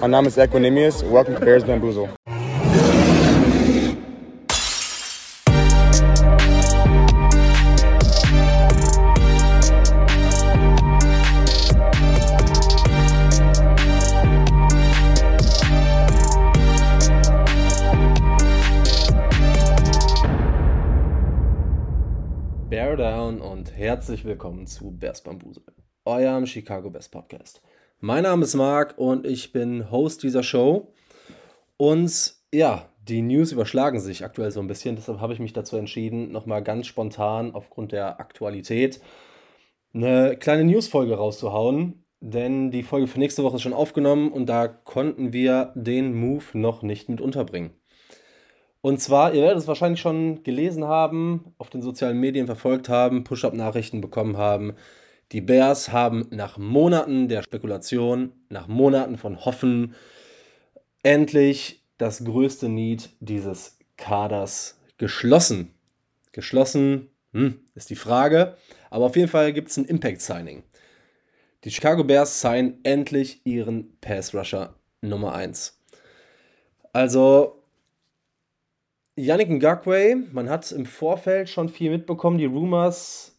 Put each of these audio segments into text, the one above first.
Mein Name ist Equinemius. Welcome to Bears Bamboozle. Bear Down und herzlich willkommen zu Bears Bambusel, eurem Chicago Bears Podcast. Mein Name ist Marc und ich bin Host dieser Show. Und ja, die News überschlagen sich aktuell so ein bisschen, deshalb habe ich mich dazu entschieden, nochmal ganz spontan aufgrund der Aktualität eine kleine Newsfolge rauszuhauen. Denn die Folge für nächste Woche ist schon aufgenommen und da konnten wir den Move noch nicht mit unterbringen. Und zwar, ihr werdet es wahrscheinlich schon gelesen haben, auf den sozialen Medien verfolgt haben, Push-Up-Nachrichten bekommen haben. Die Bears haben nach Monaten der Spekulation, nach Monaten von Hoffen, endlich das größte Need dieses Kaders geschlossen. Geschlossen hm, ist die Frage, aber auf jeden Fall gibt es ein Impact-Signing. Die Chicago Bears signen endlich ihren Pass-Rusher Nummer 1. Also, Yannick Ngakwe, man hat im Vorfeld schon viel mitbekommen. Die Rumors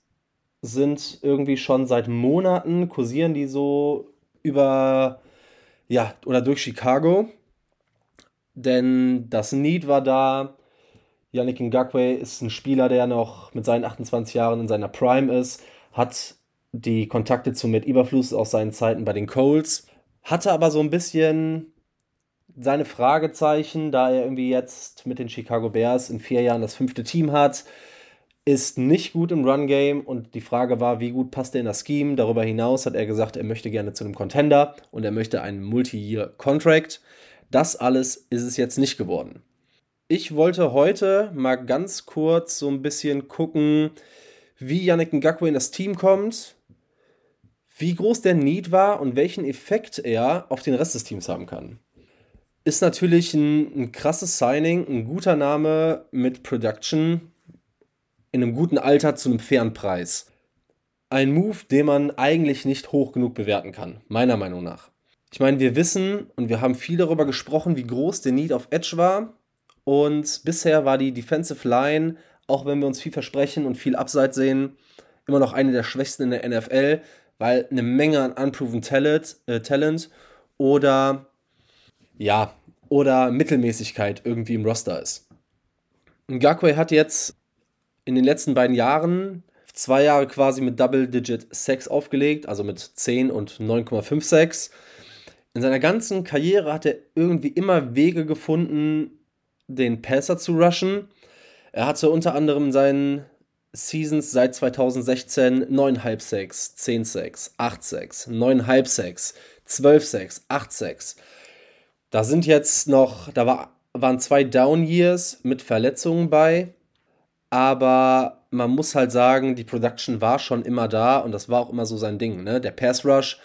sind irgendwie schon seit Monaten, kursieren die so über, ja, oder durch Chicago. Denn das Need war da. Yannick Ngakwe ist ein Spieler, der noch mit seinen 28 Jahren in seiner Prime ist, hat die Kontakte zu Matt Überfluss aus seinen Zeiten bei den Colts, hatte aber so ein bisschen seine Fragezeichen, da er irgendwie jetzt mit den Chicago Bears in vier Jahren das fünfte Team hat, ist nicht gut im Run-Game und die Frage war, wie gut passt er in das Scheme. Darüber hinaus hat er gesagt, er möchte gerne zu einem Contender und er möchte einen Multi-Year-Contract. Das alles ist es jetzt nicht geworden. Ich wollte heute mal ganz kurz so ein bisschen gucken, wie Yannick Ngakwe in das Team kommt, wie groß der Need war und welchen Effekt er auf den Rest des Teams haben kann ist natürlich ein, ein krasses Signing, ein guter Name mit Production in einem guten Alter zu einem fairen Preis. Ein Move, den man eigentlich nicht hoch genug bewerten kann, meiner Meinung nach. Ich meine, wir wissen und wir haben viel darüber gesprochen, wie groß der Need auf Edge war. Und bisher war die Defensive Line, auch wenn wir uns viel versprechen und viel Abseits sehen, immer noch eine der schwächsten in der NFL, weil eine Menge an unproven Talent, äh, Talent oder ja, oder Mittelmäßigkeit irgendwie im Roster ist. Ngakwe hat jetzt in den letzten beiden Jahren zwei Jahre quasi mit Double-Digit Sex aufgelegt, also mit 10 und 9,5 Sex. In seiner ganzen Karriere hat er irgendwie immer Wege gefunden, den Passer zu rushen. Er hatte unter anderem in seinen Seasons seit 2016 9,5 Sex, 10 Sex, 8 Sex, 9,5 Sex, 12 Sex, 8 Sex. Da sind jetzt noch, da war, waren zwei Down Years mit Verletzungen bei, aber man muss halt sagen, die Production war schon immer da und das war auch immer so sein Ding. Ne? Der Pass Rush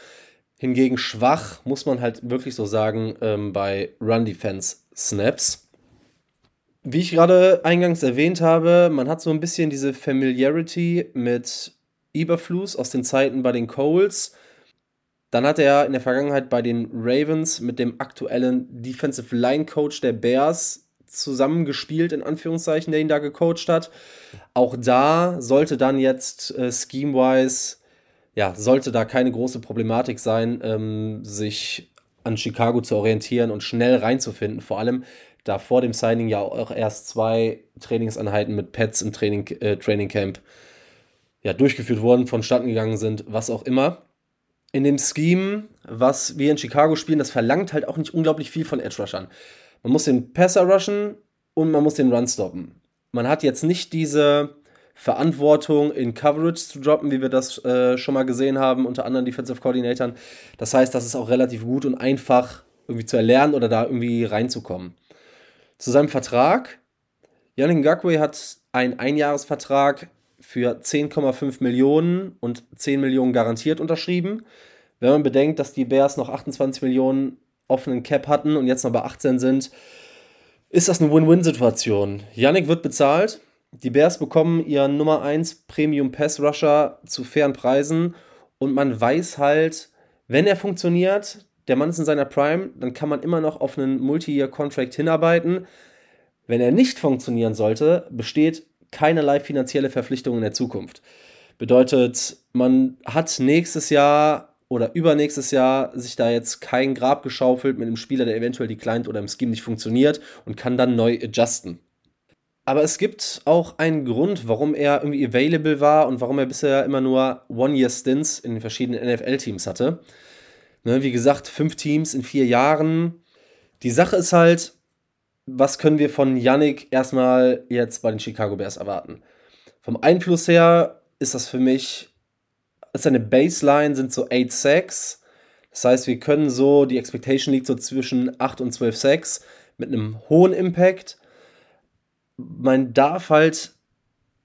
hingegen schwach, muss man halt wirklich so sagen, ähm, bei Run Defense Snaps. Wie ich gerade eingangs erwähnt habe, man hat so ein bisschen diese Familiarity mit Eberflus aus den Zeiten bei den Coles dann hat er in der Vergangenheit bei den Ravens mit dem aktuellen Defensive Line Coach der Bears zusammengespielt, in Anführungszeichen, der ihn da gecoacht hat. Auch da sollte dann jetzt äh, scheme-wise, ja, sollte da keine große Problematik sein, ähm, sich an Chicago zu orientieren und schnell reinzufinden. Vor allem, da vor dem Signing ja auch erst zwei Trainingseinheiten mit Pets im Training, äh, Training Camp ja, durchgeführt wurden, vonstatten gegangen sind, was auch immer in dem Scheme, was wir in Chicago spielen, das verlangt halt auch nicht unglaublich viel von Edge Rushern. Man muss den Passer rushen und man muss den Run stoppen. Man hat jetzt nicht diese Verantwortung in Coverage zu droppen, wie wir das äh, schon mal gesehen haben unter anderen Defensive Coordinatoren. Das heißt, das ist auch relativ gut und einfach irgendwie zu erlernen oder da irgendwie reinzukommen. Zu seinem Vertrag. Yannick Ngakwe hat einen Einjahresvertrag für 10,5 Millionen und 10 Millionen garantiert unterschrieben. Wenn man bedenkt, dass die Bears noch 28 Millionen offenen Cap hatten und jetzt noch bei 18 sind, ist das eine Win-Win-Situation. Yannick wird bezahlt, die Bears bekommen ihren Nummer 1 Premium Pass Rusher zu fairen Preisen und man weiß halt, wenn er funktioniert, der Mann ist in seiner Prime, dann kann man immer noch auf einen Multi-Year-Contract hinarbeiten. Wenn er nicht funktionieren sollte, besteht keinerlei finanzielle Verpflichtung in der Zukunft. Bedeutet, man hat nächstes Jahr oder übernächstes Jahr sich da jetzt kein Grab geschaufelt mit einem Spieler, der eventuell die Client oder im Scheme nicht funktioniert und kann dann neu adjusten. Aber es gibt auch einen Grund, warum er irgendwie available war und warum er bisher immer nur One-Year-Stints in den verschiedenen NFL-Teams hatte. Ne, wie gesagt, fünf Teams in vier Jahren. Die Sache ist halt, was können wir von Yannick erstmal jetzt bei den Chicago Bears erwarten? Vom Einfluss her ist das für mich, ist eine Baseline, sind so 8 Sacks. Das heißt, wir können so, die Expectation liegt so zwischen 8 und 12 Sacks mit einem hohen Impact. Man darf halt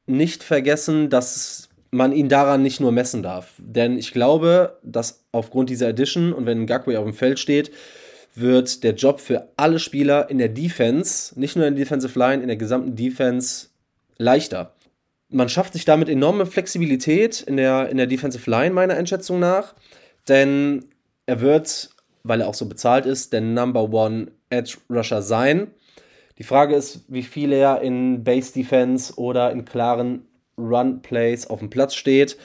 nicht vergessen, dass man ihn daran nicht nur messen darf. Denn ich glaube, dass aufgrund dieser Edition und wenn Gagway auf dem Feld steht, wird der Job für alle Spieler in der Defense, nicht nur in der Defensive Line, in der gesamten Defense leichter. Man schafft sich damit enorme Flexibilität in der, in der Defensive Line, meiner Einschätzung nach. Denn er wird, weil er auch so bezahlt ist, der Number One Edge Rusher sein. Die Frage ist, wie viel er in Base Defense oder in klaren Run Plays auf dem Platz steht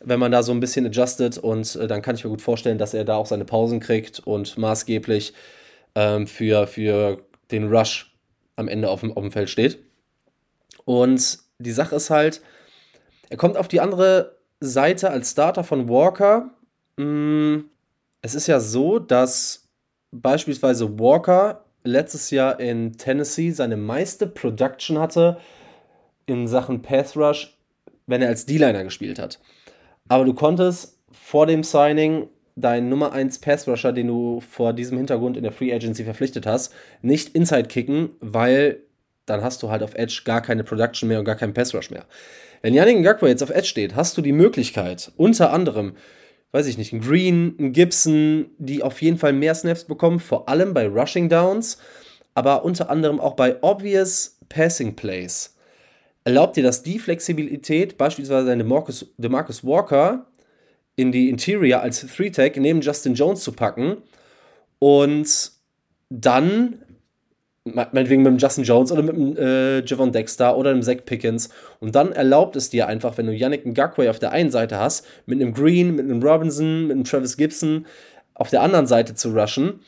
wenn man da so ein bisschen adjustet und äh, dann kann ich mir gut vorstellen, dass er da auch seine Pausen kriegt und maßgeblich ähm, für, für den Rush am Ende auf dem, auf dem Feld steht. Und die Sache ist halt, er kommt auf die andere Seite als Starter von Walker. Mm, es ist ja so, dass beispielsweise Walker letztes Jahr in Tennessee seine meiste Production hatte in Sachen Pass Rush, wenn er als D-Liner gespielt hat. Aber du konntest vor dem Signing deinen Nummer 1 Pass Rusher, den du vor diesem Hintergrund in der Free Agency verpflichtet hast, nicht inside kicken, weil dann hast du halt auf Edge gar keine Production mehr und gar keinen Pass Rush mehr. Wenn Yannick Ngakwe jetzt auf Edge steht, hast du die Möglichkeit, unter anderem, weiß ich nicht, ein Green, ein Gibson, die auf jeden Fall mehr Snaps bekommen, vor allem bei Rushing Downs, aber unter anderem auch bei obvious Passing Plays erlaubt dir das die Flexibilität, beispielsweise eine Marcus, DeMarcus Walker in die Interior als Three-Tag neben Justin Jones zu packen und dann, meinetwegen mit dem Justin Jones oder mit dem äh, Javon Dexter oder dem Zach Pickens und dann erlaubt es dir einfach, wenn du Yannick Ngakwe auf der einen Seite hast, mit einem Green, mit einem Robinson, mit einem Travis Gibson auf der anderen Seite zu rushen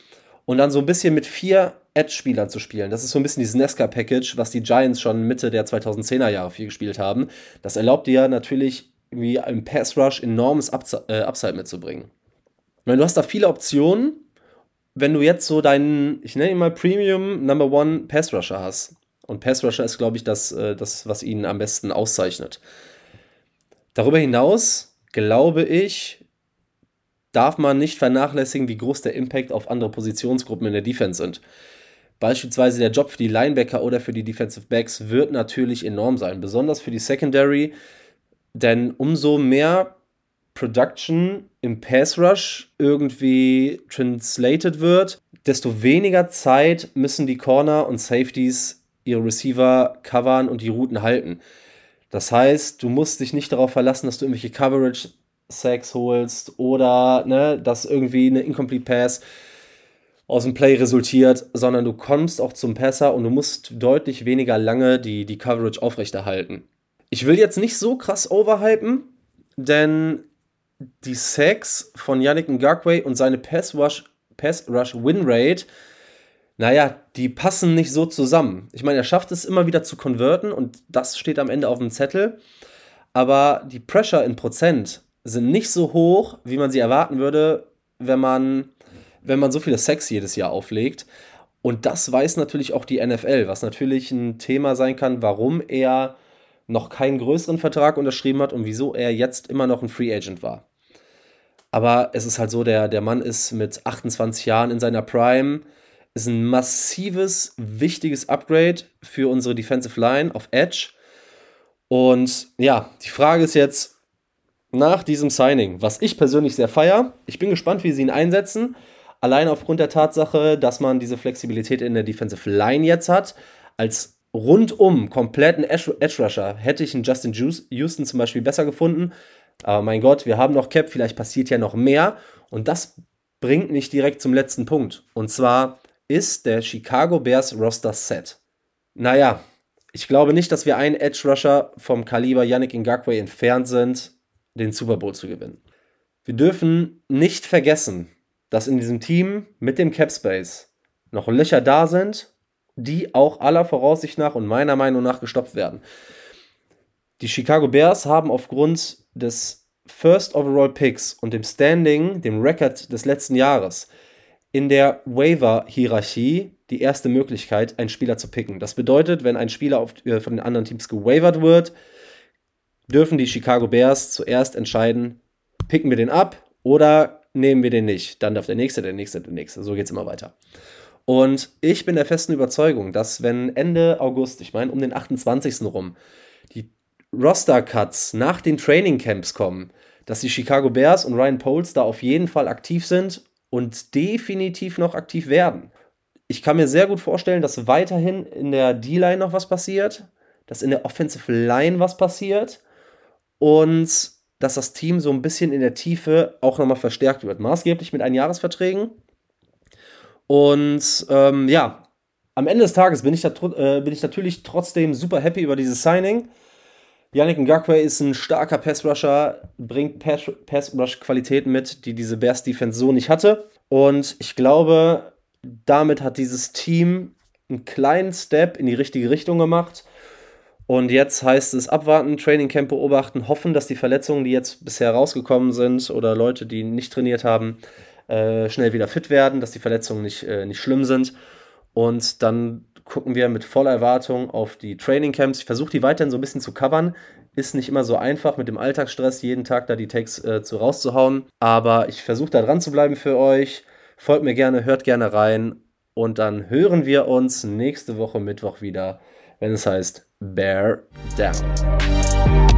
und dann so ein bisschen mit vier Edge-Spielern zu spielen. Das ist so ein bisschen dieses Nesca-Package, was die Giants schon Mitte der 2010er Jahre viel gespielt haben. Das erlaubt dir natürlich irgendwie im Pass-Rush enormes Upside, äh, Upside mitzubringen. Ich meine, du hast da viele Optionen, wenn du jetzt so deinen, ich nenne ihn mal Premium Number One Pass-Rusher hast. Und Pass-Rusher ist, glaube ich, das, äh, das, was ihn am besten auszeichnet. Darüber hinaus glaube ich, darf man nicht vernachlässigen, wie groß der Impact auf andere Positionsgruppen in der Defense sind. Beispielsweise der Job für die Linebacker oder für die Defensive Backs wird natürlich enorm sein, besonders für die Secondary, denn umso mehr Production im Pass Rush irgendwie translated wird, desto weniger Zeit müssen die Corner und Safeties ihre Receiver covern und die Routen halten. Das heißt, du musst dich nicht darauf verlassen, dass du irgendwelche Coverage Sacks holst oder ne, dass irgendwie eine Incomplete Pass aus dem Play resultiert, sondern du kommst auch zum Passer und du musst deutlich weniger lange die, die Coverage aufrechterhalten. Ich will jetzt nicht so krass overhypen, denn die Sacks von Yannick Ngakwe und seine Pass Rush, Pass Rush Win Rate, naja, die passen nicht so zusammen. Ich meine, er schafft es immer wieder zu konverten und das steht am Ende auf dem Zettel. Aber die Pressure in Prozent sind nicht so hoch, wie man sie erwarten würde, wenn man wenn man so viele Sex jedes Jahr auflegt. Und das weiß natürlich auch die NFL, was natürlich ein Thema sein kann, warum er noch keinen größeren Vertrag unterschrieben hat und wieso er jetzt immer noch ein Free Agent war. Aber es ist halt so, der, der Mann ist mit 28 Jahren in seiner Prime, ist ein massives, wichtiges Upgrade für unsere Defensive Line auf Edge. Und ja, die Frage ist jetzt nach diesem Signing, was ich persönlich sehr feier. Ich bin gespannt, wie sie ihn einsetzen. Allein aufgrund der Tatsache, dass man diese Flexibilität in der Defensive Line jetzt hat, als rundum kompletten Edge Rusher hätte ich einen Justin Houston zum Beispiel besser gefunden. Aber mein Gott, wir haben noch Cap, vielleicht passiert ja noch mehr. Und das bringt mich direkt zum letzten Punkt. Und zwar ist der Chicago Bears Roster Set. Naja, ich glaube nicht, dass wir einen Edge Rusher vom Kaliber Yannick Ngakwe entfernt sind, den Super Bowl zu gewinnen. Wir dürfen nicht vergessen, dass in diesem Team mit dem Cap Space noch Löcher da sind, die auch aller Voraussicht nach und meiner Meinung nach gestoppt werden. Die Chicago Bears haben aufgrund des First Overall Picks und dem Standing, dem Record des letzten Jahres, in der Waiver-Hierarchie die erste Möglichkeit, einen Spieler zu picken. Das bedeutet, wenn ein Spieler auf, äh, von den anderen Teams gewavert wird, dürfen die Chicago Bears zuerst entscheiden, picken wir den ab oder nehmen wir den nicht. Dann darf der nächste, der nächste, der nächste. So geht es immer weiter. Und ich bin der festen Überzeugung, dass wenn Ende August, ich meine um den 28. rum, die Roster-Cuts nach den Training Camps kommen, dass die Chicago Bears und Ryan Poles da auf jeden Fall aktiv sind und definitiv noch aktiv werden. Ich kann mir sehr gut vorstellen, dass weiterhin in der D-Line noch was passiert, dass in der Offensive Line was passiert und dass das Team so ein bisschen in der Tiefe auch nochmal verstärkt wird. Maßgeblich mit Einjahresverträgen. Und ähm, ja, am Ende des Tages bin ich, da, äh, bin ich natürlich trotzdem super happy über dieses Signing. Yannick Ngakwe ist ein starker Pass-Rusher, bringt Pass-Rush-Qualitäten mit, die diese Bears-Defense so nicht hatte. Und ich glaube, damit hat dieses Team einen kleinen Step in die richtige Richtung gemacht. Und jetzt heißt es abwarten, Training Camp beobachten, hoffen, dass die Verletzungen, die jetzt bisher rausgekommen sind oder Leute, die nicht trainiert haben, äh, schnell wieder fit werden, dass die Verletzungen nicht, äh, nicht schlimm sind. Und dann gucken wir mit voller Erwartung auf die Training Camps. Ich versuche die weiterhin so ein bisschen zu covern. Ist nicht immer so einfach mit dem Alltagsstress, jeden Tag da die Takes äh, zu rauszuhauen. Aber ich versuche da dran zu bleiben für euch. Folgt mir gerne, hört gerne rein. Und dann hören wir uns nächste Woche Mittwoch wieder, wenn es heißt Bear Down.